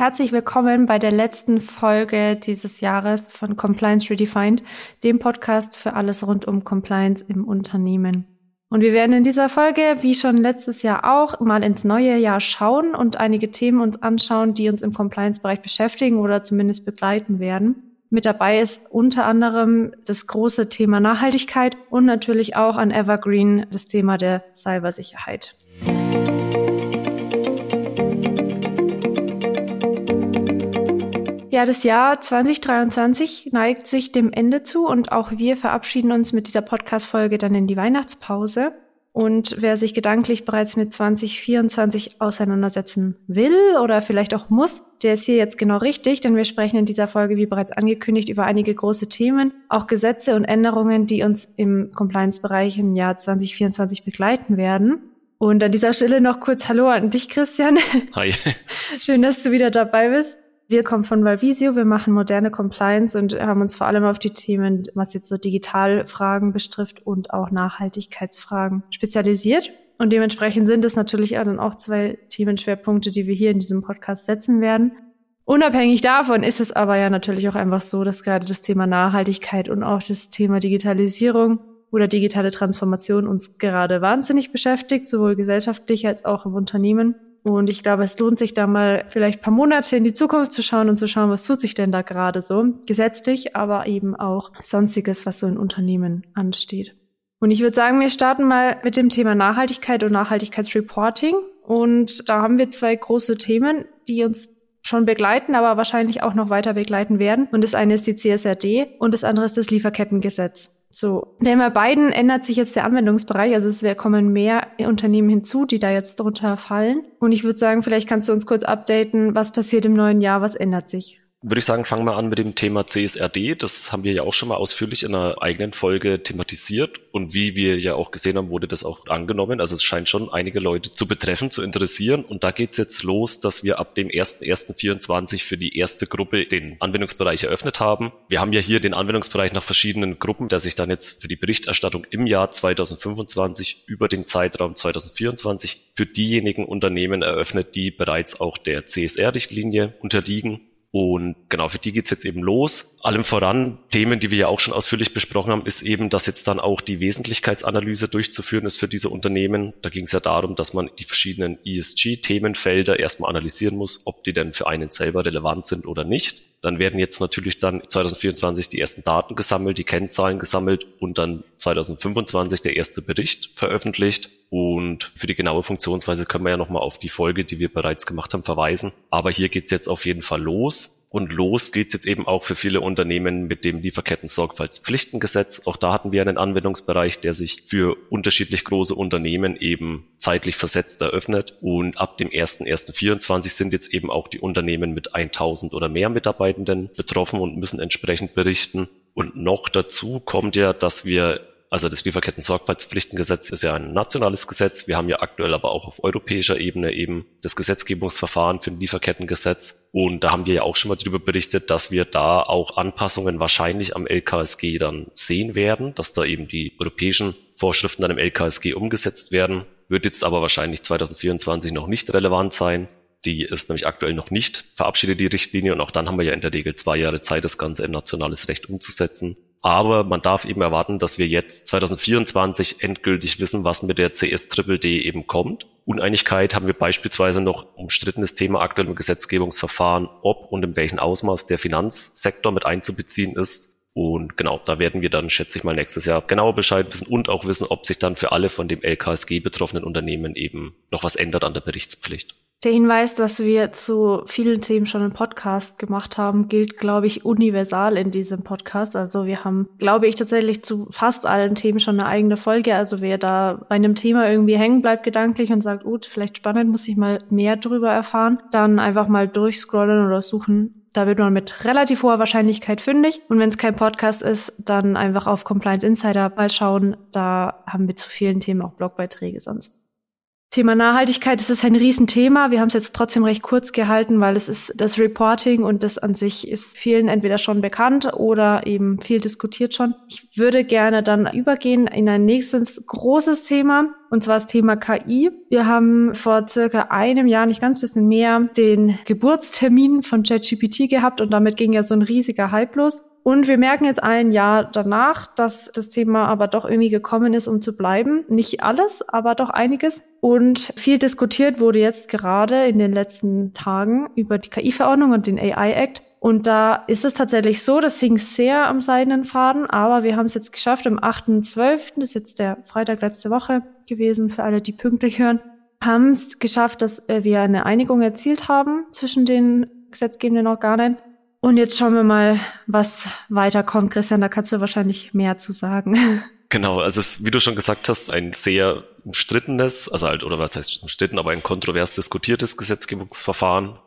Herzlich willkommen bei der letzten Folge dieses Jahres von Compliance Redefined, dem Podcast für alles rund um Compliance im Unternehmen. Und wir werden in dieser Folge, wie schon letztes Jahr auch, mal ins neue Jahr schauen und einige Themen uns anschauen, die uns im Compliance-Bereich beschäftigen oder zumindest begleiten werden. Mit dabei ist unter anderem das große Thema Nachhaltigkeit und natürlich auch an Evergreen das Thema der Cybersicherheit. Ja, das Jahr 2023 neigt sich dem Ende zu und auch wir verabschieden uns mit dieser Podcast-Folge dann in die Weihnachtspause. Und wer sich gedanklich bereits mit 2024 auseinandersetzen will oder vielleicht auch muss, der ist hier jetzt genau richtig, denn wir sprechen in dieser Folge, wie bereits angekündigt, über einige große Themen, auch Gesetze und Änderungen, die uns im Compliance-Bereich im Jahr 2024 begleiten werden. Und an dieser Stelle noch kurz Hallo an dich, Christian. Hi. Schön, dass du wieder dabei bist. Wir kommen von Valvisio, wir machen moderne Compliance und haben uns vor allem auf die Themen, was jetzt so Digitalfragen betrifft und auch Nachhaltigkeitsfragen spezialisiert. Und dementsprechend sind es natürlich auch dann auch zwei Themenschwerpunkte, die wir hier in diesem Podcast setzen werden. Unabhängig davon ist es aber ja natürlich auch einfach so, dass gerade das Thema Nachhaltigkeit und auch das Thema Digitalisierung oder digitale Transformation uns gerade wahnsinnig beschäftigt, sowohl gesellschaftlich als auch im Unternehmen. Und ich glaube, es lohnt sich da mal vielleicht paar Monate in die Zukunft zu schauen und zu schauen, was tut sich denn da gerade so gesetzlich, aber eben auch sonstiges, was so in Unternehmen ansteht. Und ich würde sagen, wir starten mal mit dem Thema Nachhaltigkeit und Nachhaltigkeitsreporting. Und da haben wir zwei große Themen, die uns schon begleiten, aber wahrscheinlich auch noch weiter begleiten werden. Und das eine ist die CSRD und das andere ist das Lieferkettengesetz. So, denn bei beiden ändert sich jetzt der Anwendungsbereich. Also es kommen mehr Unternehmen hinzu, die da jetzt drunter fallen. Und ich würde sagen, vielleicht kannst du uns kurz updaten, was passiert im neuen Jahr, was ändert sich? Würde ich sagen, fangen wir an mit dem Thema CSRD. Das haben wir ja auch schon mal ausführlich in einer eigenen Folge thematisiert. Und wie wir ja auch gesehen haben, wurde das auch angenommen. Also es scheint schon einige Leute zu betreffen, zu interessieren. Und da geht's jetzt los, dass wir ab dem 1.1.24 für die erste Gruppe den Anwendungsbereich eröffnet haben. Wir haben ja hier den Anwendungsbereich nach verschiedenen Gruppen, der sich dann jetzt für die Berichterstattung im Jahr 2025 über den Zeitraum 2024 für diejenigen Unternehmen eröffnet, die bereits auch der CSR-Richtlinie unterliegen und genau, für die geht's jetzt eben los. Allem voran, Themen, die wir ja auch schon ausführlich besprochen haben, ist eben, dass jetzt dann auch die Wesentlichkeitsanalyse durchzuführen ist für diese Unternehmen. Da ging es ja darum, dass man die verschiedenen ESG-Themenfelder erstmal analysieren muss, ob die denn für einen selber relevant sind oder nicht. Dann werden jetzt natürlich dann 2024 die ersten Daten gesammelt, die Kennzahlen gesammelt und dann 2025 der erste Bericht veröffentlicht. Und für die genaue Funktionsweise können wir ja nochmal auf die Folge, die wir bereits gemacht haben, verweisen. Aber hier geht's jetzt auf jeden Fall los. Und los geht's jetzt eben auch für viele Unternehmen mit dem Lieferketten-Sorgfaltspflichtengesetz. Auch da hatten wir einen Anwendungsbereich, der sich für unterschiedlich große Unternehmen eben zeitlich versetzt eröffnet. Und ab dem 1.1.24 sind jetzt eben auch die Unternehmen mit 1000 oder mehr Mitarbeitenden betroffen und müssen entsprechend berichten. Und noch dazu kommt ja, dass wir also das Lieferketten-Sorgfaltspflichtengesetz ist ja ein nationales Gesetz. Wir haben ja aktuell aber auch auf europäischer Ebene eben das Gesetzgebungsverfahren für ein Lieferkettengesetz. Und da haben wir ja auch schon mal darüber berichtet, dass wir da auch Anpassungen wahrscheinlich am LKSG dann sehen werden, dass da eben die europäischen Vorschriften dann im LKSG umgesetzt werden. Wird jetzt aber wahrscheinlich 2024 noch nicht relevant sein. Die ist nämlich aktuell noch nicht verabschiedet, die Richtlinie. Und auch dann haben wir ja in der Regel zwei Jahre Zeit, das Ganze in nationales Recht umzusetzen. Aber man darf eben erwarten, dass wir jetzt 2024 endgültig wissen, was mit der CS Triple D eben kommt. Uneinigkeit haben wir beispielsweise noch umstrittenes Thema aktuell im Gesetzgebungsverfahren, ob und in welchem Ausmaß der Finanzsektor mit einzubeziehen ist. Und genau, da werden wir dann, schätze ich mal, nächstes Jahr genauer Bescheid wissen und auch wissen, ob sich dann für alle von dem LKSG betroffenen Unternehmen eben noch was ändert an der Berichtspflicht. Der Hinweis, dass wir zu vielen Themen schon einen Podcast gemacht haben, gilt, glaube ich, universal in diesem Podcast. Also wir haben, glaube ich, tatsächlich zu fast allen Themen schon eine eigene Folge. Also wer da bei einem Thema irgendwie hängen bleibt gedanklich und sagt, gut, vielleicht spannend, muss ich mal mehr drüber erfahren, dann einfach mal durchscrollen oder suchen. Da wird man mit relativ hoher Wahrscheinlichkeit fündig. Und wenn es kein Podcast ist, dann einfach auf Compliance Insider mal schauen. Da haben wir zu vielen Themen auch Blogbeiträge sonst. Thema Nachhaltigkeit, das ist ein Riesenthema. Wir haben es jetzt trotzdem recht kurz gehalten, weil es ist das Reporting und das an sich ist vielen entweder schon bekannt oder eben viel diskutiert schon. Ich würde gerne dann übergehen in ein nächstes großes Thema und zwar das Thema KI. Wir haben vor circa einem Jahr, nicht ganz bisschen mehr, den Geburtstermin von ChatGPT gehabt und damit ging ja so ein riesiger Hype los. Und wir merken jetzt ein Jahr danach, dass das Thema aber doch irgendwie gekommen ist, um zu bleiben. Nicht alles, aber doch einiges. Und viel diskutiert wurde jetzt gerade in den letzten Tagen über die KI-Verordnung und den AI-Act. Und da ist es tatsächlich so, das hing sehr am seidenen Faden, aber wir haben es jetzt geschafft, am 8.12., das ist jetzt der Freitag letzte Woche gewesen, für alle, die pünktlich hören, haben es geschafft, dass wir eine Einigung erzielt haben zwischen den gesetzgebenden Organen und jetzt schauen wir mal, was weiterkommt. Christian, da kannst du wahrscheinlich mehr zu sagen. Genau, also es, wie du schon gesagt hast, ein sehr umstrittenes, also halt, oder was heißt umstritten, aber ein kontrovers diskutiertes Gesetzgebungsverfahren.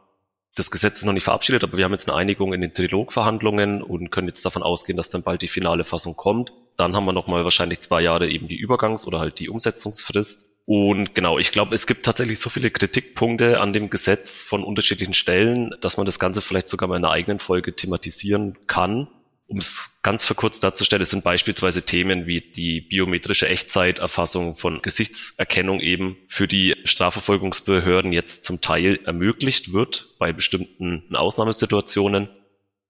Das Gesetz ist noch nicht verabschiedet, aber wir haben jetzt eine Einigung in den Trilogverhandlungen und können jetzt davon ausgehen, dass dann bald die finale Fassung kommt. Dann haben wir nochmal wahrscheinlich zwei Jahre eben die Übergangs- oder halt die Umsetzungsfrist. Und genau, ich glaube, es gibt tatsächlich so viele Kritikpunkte an dem Gesetz von unterschiedlichen Stellen, dass man das Ganze vielleicht sogar mal in einer eigenen Folge thematisieren kann. Um es ganz verkürzt darzustellen, es sind beispielsweise Themen wie die biometrische Echtzeiterfassung von Gesichtserkennung eben für die Strafverfolgungsbehörden jetzt zum Teil ermöglicht wird bei bestimmten Ausnahmesituationen.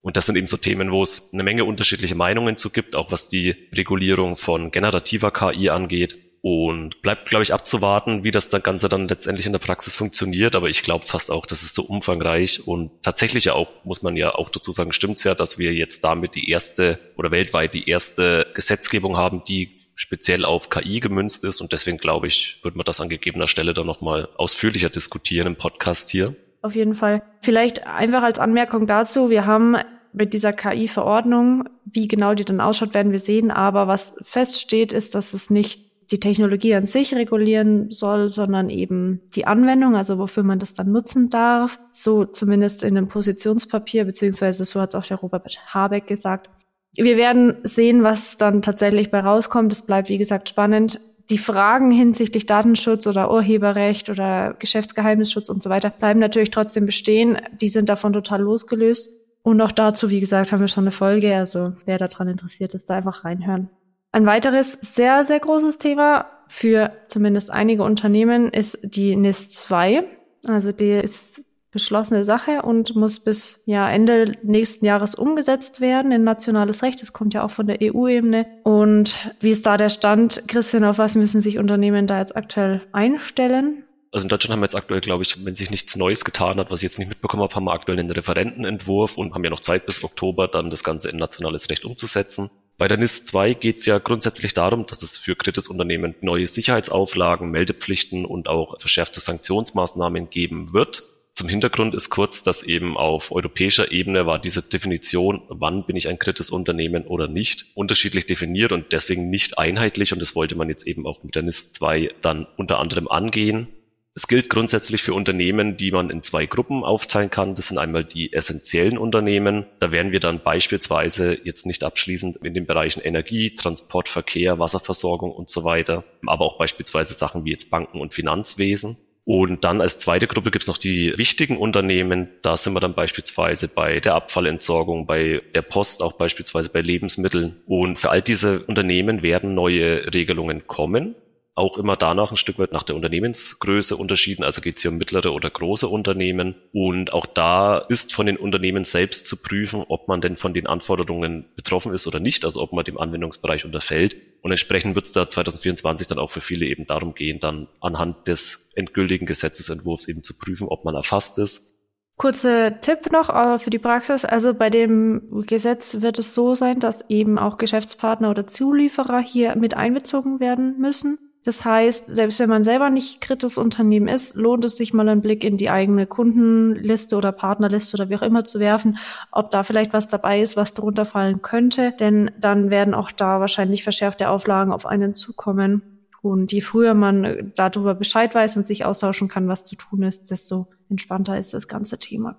Und das sind eben so Themen, wo es eine Menge unterschiedliche Meinungen zu gibt, auch was die Regulierung von generativer KI angeht. Und bleibt, glaube ich, abzuwarten, wie das Ganze dann letztendlich in der Praxis funktioniert. Aber ich glaube fast auch, das ist so umfangreich und tatsächlich ja auch, muss man ja auch dazu sagen, stimmt's ja, dass wir jetzt damit die erste oder weltweit die erste Gesetzgebung haben, die speziell auf KI gemünzt ist. Und deswegen glaube ich, wird man das an gegebener Stelle dann nochmal ausführlicher diskutieren im Podcast hier. Auf jeden Fall. Vielleicht einfach als Anmerkung dazu, wir haben mit dieser KI-Verordnung, wie genau die dann ausschaut, werden wir sehen. Aber was feststeht, ist, dass es nicht die Technologie an sich regulieren soll, sondern eben die Anwendung, also wofür man das dann nutzen darf. So zumindest in dem Positionspapier, beziehungsweise so hat auch der Robert Habeck gesagt. Wir werden sehen, was dann tatsächlich bei rauskommt. Es bleibt, wie gesagt, spannend. Die Fragen hinsichtlich Datenschutz oder Urheberrecht oder Geschäftsgeheimnisschutz und so weiter bleiben natürlich trotzdem bestehen. Die sind davon total losgelöst. Und auch dazu, wie gesagt, haben wir schon eine Folge. Also wer daran interessiert ist, da einfach reinhören. Ein weiteres sehr, sehr großes Thema für zumindest einige Unternehmen ist die NIS 2. Also die ist beschlossene Sache und muss bis ja, Ende nächsten Jahres umgesetzt werden in nationales Recht. Das kommt ja auch von der EU-Ebene. Und wie ist da der Stand? Christian, auf was müssen sich Unternehmen da jetzt aktuell einstellen? Also in Deutschland haben wir jetzt aktuell, glaube ich, wenn sich nichts Neues getan hat, was ich jetzt nicht mitbekommen habe, haben wir aktuell einen Referentenentwurf und haben ja noch Zeit bis Oktober, dann das Ganze in nationales Recht umzusetzen. Bei der NIS 2 geht es ja grundsätzlich darum, dass es für Kreditunternehmen neue Sicherheitsauflagen, Meldepflichten und auch verschärfte Sanktionsmaßnahmen geben wird. Zum Hintergrund ist kurz, dass eben auf europäischer Ebene war diese Definition, wann bin ich ein Kreditunternehmen oder nicht, unterschiedlich definiert und deswegen nicht einheitlich und das wollte man jetzt eben auch mit der NIS 2 dann unter anderem angehen. Es gilt grundsätzlich für Unternehmen, die man in zwei Gruppen aufteilen kann. Das sind einmal die essentiellen Unternehmen. Da wären wir dann beispielsweise jetzt nicht abschließend in den Bereichen Energie, Transport, Verkehr, Wasserversorgung und so weiter, aber auch beispielsweise Sachen wie jetzt Banken und Finanzwesen. Und dann als zweite Gruppe gibt's noch die wichtigen Unternehmen. Da sind wir dann beispielsweise bei der Abfallentsorgung, bei der Post, auch beispielsweise bei Lebensmitteln. Und für all diese Unternehmen werden neue Regelungen kommen auch immer danach ein Stück weit nach der Unternehmensgröße unterschieden. Also geht es hier um mittlere oder große Unternehmen. Und auch da ist von den Unternehmen selbst zu prüfen, ob man denn von den Anforderungen betroffen ist oder nicht, also ob man dem Anwendungsbereich unterfällt. Und entsprechend wird es da 2024 dann auch für viele eben darum gehen, dann anhand des endgültigen Gesetzesentwurfs eben zu prüfen, ob man erfasst ist Kurzer Tipp noch äh, für die Praxis. Also bei dem Gesetz wird es so sein, dass eben auch Geschäftspartner oder Zulieferer hier mit einbezogen werden müssen. Das heißt, selbst wenn man selber nicht kritisches Unternehmen ist, lohnt es sich mal einen Blick in die eigene Kundenliste oder Partnerliste oder wie auch immer zu werfen, ob da vielleicht was dabei ist, was darunter fallen könnte. Denn dann werden auch da wahrscheinlich verschärfte Auflagen auf einen zukommen. Und je früher man darüber Bescheid weiß und sich austauschen kann, was zu tun ist, desto entspannter ist das ganze Thema.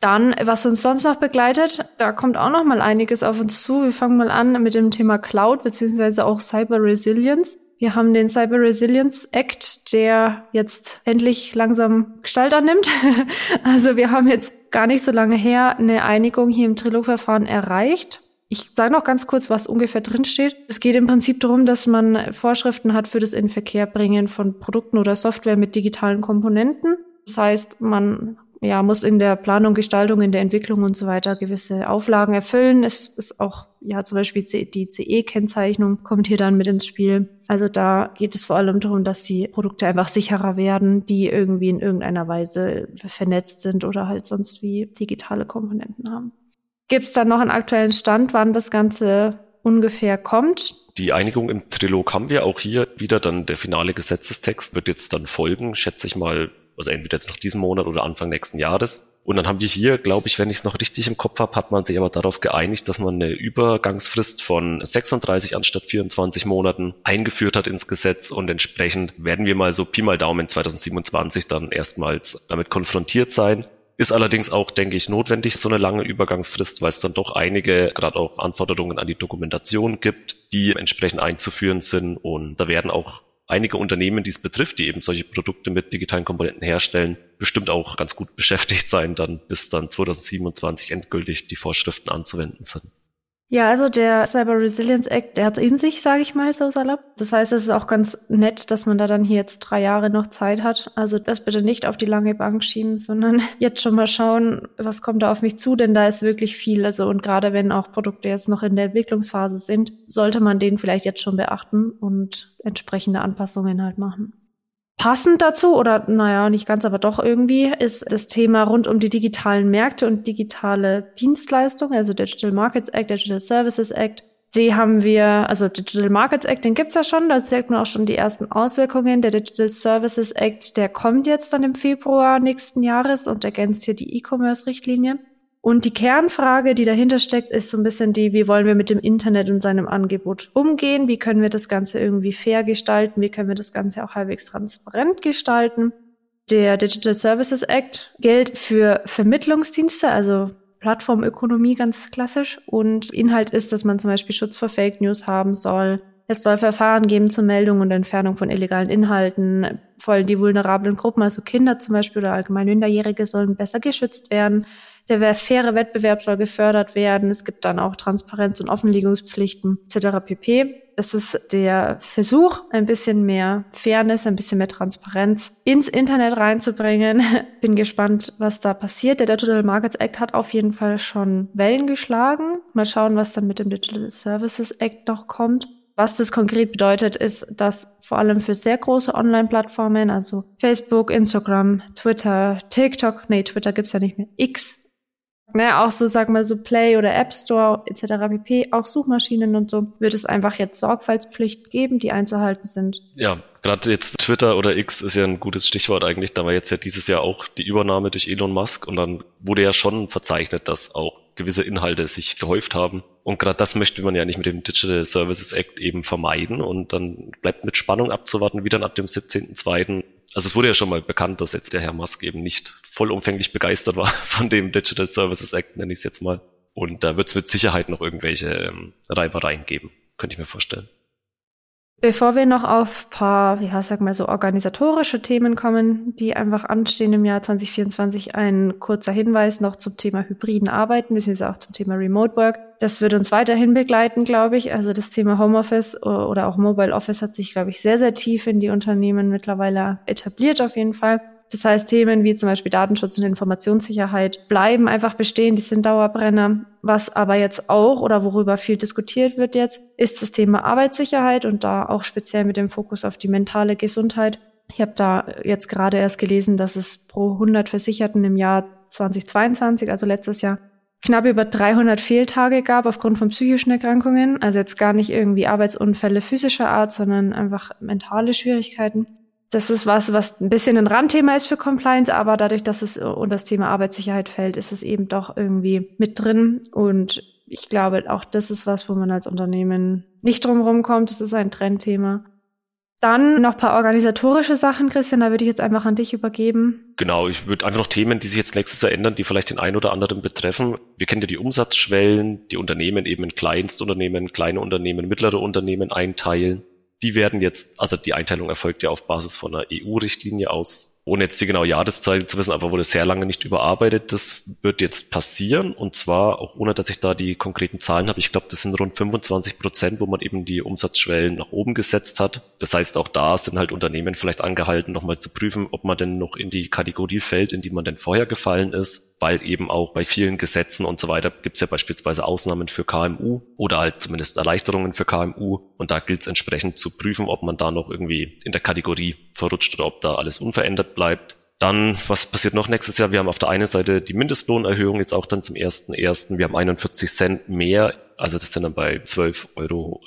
Dann, was uns sonst noch begleitet, da kommt auch noch mal einiges auf uns zu. Wir fangen mal an mit dem Thema Cloud beziehungsweise auch Cyber Resilience. Wir haben den Cyber Resilience Act, der jetzt endlich langsam Gestalt annimmt. also wir haben jetzt gar nicht so lange her eine Einigung hier im Trilogverfahren erreicht. Ich sage noch ganz kurz, was ungefähr drinsteht. Es geht im Prinzip darum, dass man Vorschriften hat für das Inverkehrbringen von Produkten oder Software mit digitalen Komponenten. Das heißt, man ja, muss in der Planung, Gestaltung, in der Entwicklung und so weiter gewisse Auflagen erfüllen. Es ist auch, ja, zum Beispiel die CE-Kennzeichnung kommt hier dann mit ins Spiel. Also da geht es vor allem darum, dass die Produkte einfach sicherer werden, die irgendwie in irgendeiner Weise vernetzt sind oder halt sonst wie digitale Komponenten haben. Gibt es dann noch einen aktuellen Stand, wann das Ganze ungefähr kommt? Die Einigung im Trilog haben wir auch hier wieder. Dann der finale Gesetzestext wird jetzt dann folgen, schätze ich mal, also entweder jetzt noch diesen Monat oder Anfang nächsten Jahres. Und dann haben wir hier, glaube ich, wenn ich es noch richtig im Kopf habe, hat man sich aber darauf geeinigt, dass man eine Übergangsfrist von 36 anstatt 24 Monaten eingeführt hat ins Gesetz und entsprechend werden wir mal so Pi mal Daumen 2027 dann erstmals damit konfrontiert sein. Ist allerdings auch, denke ich, notwendig, so eine lange Übergangsfrist, weil es dann doch einige, gerade auch Anforderungen an die Dokumentation gibt, die entsprechend einzuführen sind. Und da werden auch einige Unternehmen, die es betrifft, die eben solche Produkte mit digitalen Komponenten herstellen, bestimmt auch ganz gut beschäftigt sein, dann bis dann 2027 endgültig die Vorschriften anzuwenden sind. Ja, also der Cyber Resilience Act, der hat in sich, sage ich mal so salopp. Das heißt, es ist auch ganz nett, dass man da dann hier jetzt drei Jahre noch Zeit hat. Also das bitte nicht auf die lange Bank schieben, sondern jetzt schon mal schauen, was kommt da auf mich zu, denn da ist wirklich viel. Also und gerade wenn auch Produkte jetzt noch in der Entwicklungsphase sind, sollte man den vielleicht jetzt schon beachten und entsprechende Anpassungen halt machen. Passend dazu, oder naja, nicht ganz, aber doch irgendwie, ist das Thema rund um die digitalen Märkte und digitale Dienstleistungen, also Digital Markets Act, Digital Services Act. Die haben wir, also Digital Markets Act, den gibt's ja schon, da sieht man auch schon die ersten Auswirkungen. Der Digital Services Act, der kommt jetzt dann im Februar nächsten Jahres und ergänzt hier die E-Commerce-Richtlinie. Und die Kernfrage, die dahinter steckt, ist so ein bisschen die, wie wollen wir mit dem Internet und seinem Angebot umgehen? Wie können wir das Ganze irgendwie fair gestalten? Wie können wir das Ganze auch halbwegs transparent gestalten? Der Digital Services Act gilt für Vermittlungsdienste, also Plattformökonomie ganz klassisch. Und Inhalt ist, dass man zum Beispiel Schutz vor Fake News haben soll. Es soll Verfahren geben zur Meldung und Entfernung von illegalen Inhalten. Vor allem die vulnerablen Gruppen, also Kinder zum Beispiel oder allgemein Minderjährige, sollen besser geschützt werden. Der faire Wettbewerb soll gefördert werden. Es gibt dann auch Transparenz- und Offenlegungspflichten etc. pp. Es ist der Versuch, ein bisschen mehr Fairness, ein bisschen mehr Transparenz ins Internet reinzubringen. Bin gespannt, was da passiert. Der Digital Markets Act hat auf jeden Fall schon Wellen geschlagen. Mal schauen, was dann mit dem Digital Services Act noch kommt. Was das konkret bedeutet, ist, dass vor allem für sehr große Online-Plattformen, also Facebook, Instagram, Twitter, TikTok, nee, Twitter gibt's ja nicht mehr, X, Ne, auch so, sag mal, so Play oder App Store etc. pp, auch Suchmaschinen und so, wird es einfach jetzt Sorgfaltspflicht geben, die einzuhalten sind. Ja, gerade jetzt Twitter oder X ist ja ein gutes Stichwort eigentlich. Da war jetzt ja dieses Jahr auch die Übernahme durch Elon Musk und dann wurde ja schon verzeichnet, dass auch gewisse Inhalte sich gehäuft haben. Und gerade das möchte man ja nicht mit dem Digital Services Act eben vermeiden. Und dann bleibt mit Spannung abzuwarten, wie dann ab dem 17.02 also es wurde ja schon mal bekannt, dass jetzt der Herr Musk eben nicht vollumfänglich begeistert war von dem Digital Services Act, nenne ich es jetzt mal. Und da wird es mit Sicherheit noch irgendwelche ähm, Reibereien geben, könnte ich mir vorstellen. Bevor wir noch auf paar, ja, sag mal so organisatorische Themen kommen, die einfach anstehen im Jahr 2024, ein kurzer Hinweis noch zum Thema hybriden Arbeiten, beziehungsweise auch zum Thema Remote Work. Das wird uns weiterhin begleiten, glaube ich. Also das Thema Homeoffice oder auch Mobile Office hat sich, glaube ich, sehr, sehr tief in die Unternehmen mittlerweile etabliert auf jeden Fall. Das heißt, Themen wie zum Beispiel Datenschutz und Informationssicherheit bleiben einfach bestehen, die sind Dauerbrenner. Was aber jetzt auch oder worüber viel diskutiert wird jetzt, ist das Thema Arbeitssicherheit und da auch speziell mit dem Fokus auf die mentale Gesundheit. Ich habe da jetzt gerade erst gelesen, dass es pro 100 Versicherten im Jahr 2022, also letztes Jahr, knapp über 300 Fehltage gab aufgrund von psychischen Erkrankungen. Also jetzt gar nicht irgendwie Arbeitsunfälle physischer Art, sondern einfach mentale Schwierigkeiten das ist was, was ein bisschen ein Randthema ist für Compliance, aber dadurch, dass es unter das Thema Arbeitssicherheit fällt, ist es eben doch irgendwie mit drin. Und ich glaube, auch das ist was, wo man als Unternehmen nicht drumherum kommt. Das ist ein Trendthema. Dann noch paar organisatorische Sachen, Christian, da würde ich jetzt einfach an dich übergeben. Genau, ich würde einfach noch Themen, die sich jetzt nächstes Jahr ändern, die vielleicht den einen oder anderen betreffen. Wir kennen ja die Umsatzschwellen, die Unternehmen eben in Kleinstunternehmen, kleine Unternehmen, mittlere Unternehmen einteilen. Die werden jetzt, also die Einteilung erfolgt ja auf Basis von einer EU-Richtlinie aus ohne jetzt die genaue Jahreszeit zu wissen, aber wurde sehr lange nicht überarbeitet. Das wird jetzt passieren und zwar auch ohne, dass ich da die konkreten Zahlen habe. Ich glaube, das sind rund 25 Prozent, wo man eben die Umsatzschwellen nach oben gesetzt hat. Das heißt, auch da sind halt Unternehmen vielleicht angehalten, nochmal zu prüfen, ob man denn noch in die Kategorie fällt, in die man denn vorher gefallen ist, weil eben auch bei vielen Gesetzen und so weiter gibt es ja beispielsweise Ausnahmen für KMU oder halt zumindest Erleichterungen für KMU und da gilt es entsprechend zu prüfen, ob man da noch irgendwie in der Kategorie verrutscht oder ob da alles unverändert bleibt. Dann, was passiert noch nächstes Jahr? Wir haben auf der einen Seite die Mindestlohnerhöhung jetzt auch dann zum ersten ersten. Wir haben 41 Cent mehr, also das sind dann bei 12,41 Euro.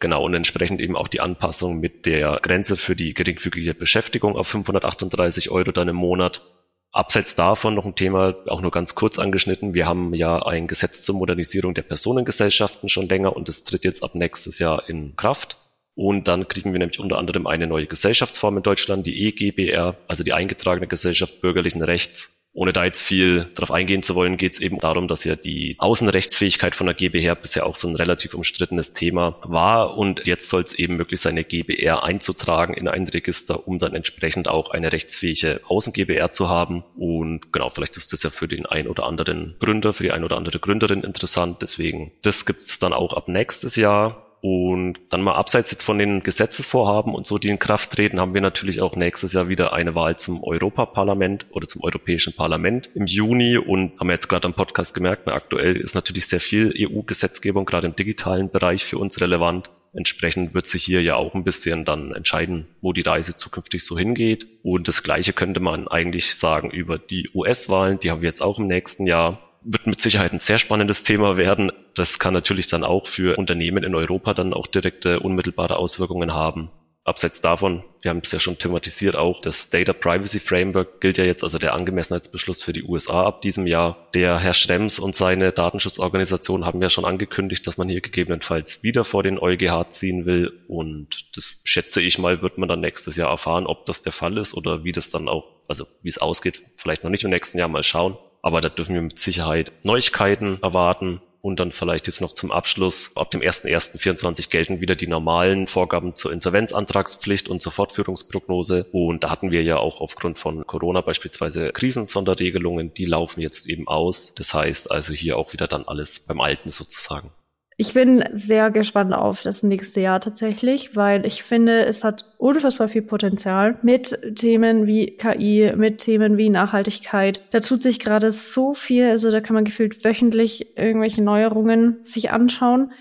Genau, und entsprechend eben auch die Anpassung mit der Grenze für die geringfügige Beschäftigung auf 538 Euro dann im Monat. Abseits davon noch ein Thema, auch nur ganz kurz angeschnitten. Wir haben ja ein Gesetz zur Modernisierung der Personengesellschaften schon länger und es tritt jetzt ab nächstes Jahr in Kraft. Und dann kriegen wir nämlich unter anderem eine neue Gesellschaftsform in Deutschland, die EGBR, also die eingetragene Gesellschaft bürgerlichen Rechts. Ohne da jetzt viel darauf eingehen zu wollen, geht es eben darum, dass ja die Außenrechtsfähigkeit von der GBR bisher auch so ein relativ umstrittenes Thema war und jetzt soll es eben möglich sein, eine GBR einzutragen in ein Register, um dann entsprechend auch eine rechtsfähige Außen-GBR zu haben. Und genau, vielleicht ist das ja für den ein oder anderen Gründer, für die ein oder andere Gründerin interessant. Deswegen, das gibt es dann auch ab nächstes Jahr. Und dann mal abseits jetzt von den Gesetzesvorhaben und so, die in Kraft treten, haben wir natürlich auch nächstes Jahr wieder eine Wahl zum Europaparlament oder zum Europäischen Parlament im Juni und haben wir jetzt gerade am Podcast gemerkt, aktuell ist natürlich sehr viel EU-Gesetzgebung gerade im digitalen Bereich für uns relevant. Entsprechend wird sich hier ja auch ein bisschen dann entscheiden, wo die Reise zukünftig so hingeht. Und das Gleiche könnte man eigentlich sagen über die US-Wahlen. Die haben wir jetzt auch im nächsten Jahr wird mit Sicherheit ein sehr spannendes Thema werden. Das kann natürlich dann auch für Unternehmen in Europa dann auch direkte unmittelbare Auswirkungen haben. Abseits davon, wir haben es ja schon thematisiert, auch das Data Privacy Framework gilt ja jetzt, also der Angemessenheitsbeschluss für die USA ab diesem Jahr. Der Herr Schrems und seine Datenschutzorganisation haben ja schon angekündigt, dass man hier gegebenenfalls wieder vor den EuGH ziehen will. Und das schätze ich mal, wird man dann nächstes Jahr erfahren, ob das der Fall ist oder wie das dann auch, also wie es ausgeht, vielleicht noch nicht im nächsten Jahr mal schauen. Aber da dürfen wir mit Sicherheit Neuigkeiten erwarten. Und dann vielleicht jetzt noch zum Abschluss. Ab dem 1.1.24 gelten wieder die normalen Vorgaben zur Insolvenzantragspflicht und zur Fortführungsprognose. Und da hatten wir ja auch aufgrund von Corona beispielsweise Krisensonderregelungen. Die laufen jetzt eben aus. Das heißt also hier auch wieder dann alles beim Alten sozusagen. Ich bin sehr gespannt auf das nächste Jahr tatsächlich, weil ich finde, es hat unfassbar viel Potenzial mit Themen wie KI, mit Themen wie Nachhaltigkeit. Da tut sich gerade so viel, also da kann man gefühlt wöchentlich irgendwelche Neuerungen sich anschauen.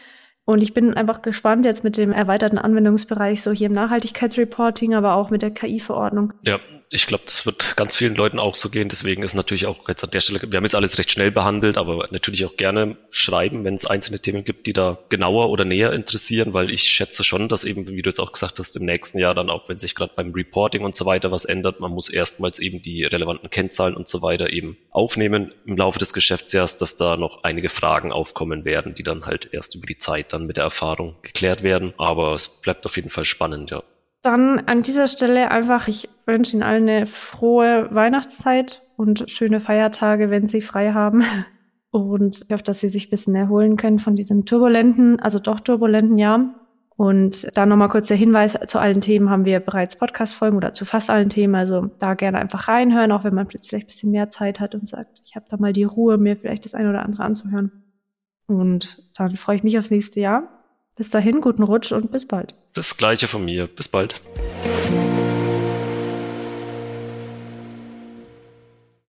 Und ich bin einfach gespannt jetzt mit dem erweiterten Anwendungsbereich, so hier im Nachhaltigkeitsreporting, aber auch mit der KI-Verordnung. Ja, ich glaube, das wird ganz vielen Leuten auch so gehen. Deswegen ist natürlich auch jetzt an der Stelle, wir haben jetzt alles recht schnell behandelt, aber natürlich auch gerne schreiben, wenn es einzelne Themen gibt, die da genauer oder näher interessieren, weil ich schätze schon, dass eben, wie du jetzt auch gesagt hast, im nächsten Jahr dann auch, wenn sich gerade beim Reporting und so weiter was ändert, man muss erstmals eben die relevanten Kennzahlen und so weiter eben aufnehmen im Laufe des Geschäftsjahrs, dass da noch einige Fragen aufkommen werden, die dann halt erst über die Zeit dann mit der Erfahrung geklärt werden. Aber es bleibt auf jeden Fall spannend, ja. Dann an dieser Stelle einfach, ich wünsche Ihnen allen eine frohe Weihnachtszeit und schöne Feiertage, wenn Sie frei haben. Und ich hoffe, dass Sie sich ein bisschen erholen können von diesem turbulenten, also doch turbulenten Jahr. Und dann nochmal kurz der Hinweis, zu allen Themen haben wir bereits Podcast-Folgen oder zu fast allen Themen. Also da gerne einfach reinhören, auch wenn man jetzt vielleicht ein bisschen mehr Zeit hat und sagt, ich habe da mal die Ruhe, mir vielleicht das eine oder andere anzuhören. Und dann freue ich mich aufs nächste Jahr bis dahin, guten Rutsch und bis bald. Das gleiche von mir. Bis bald.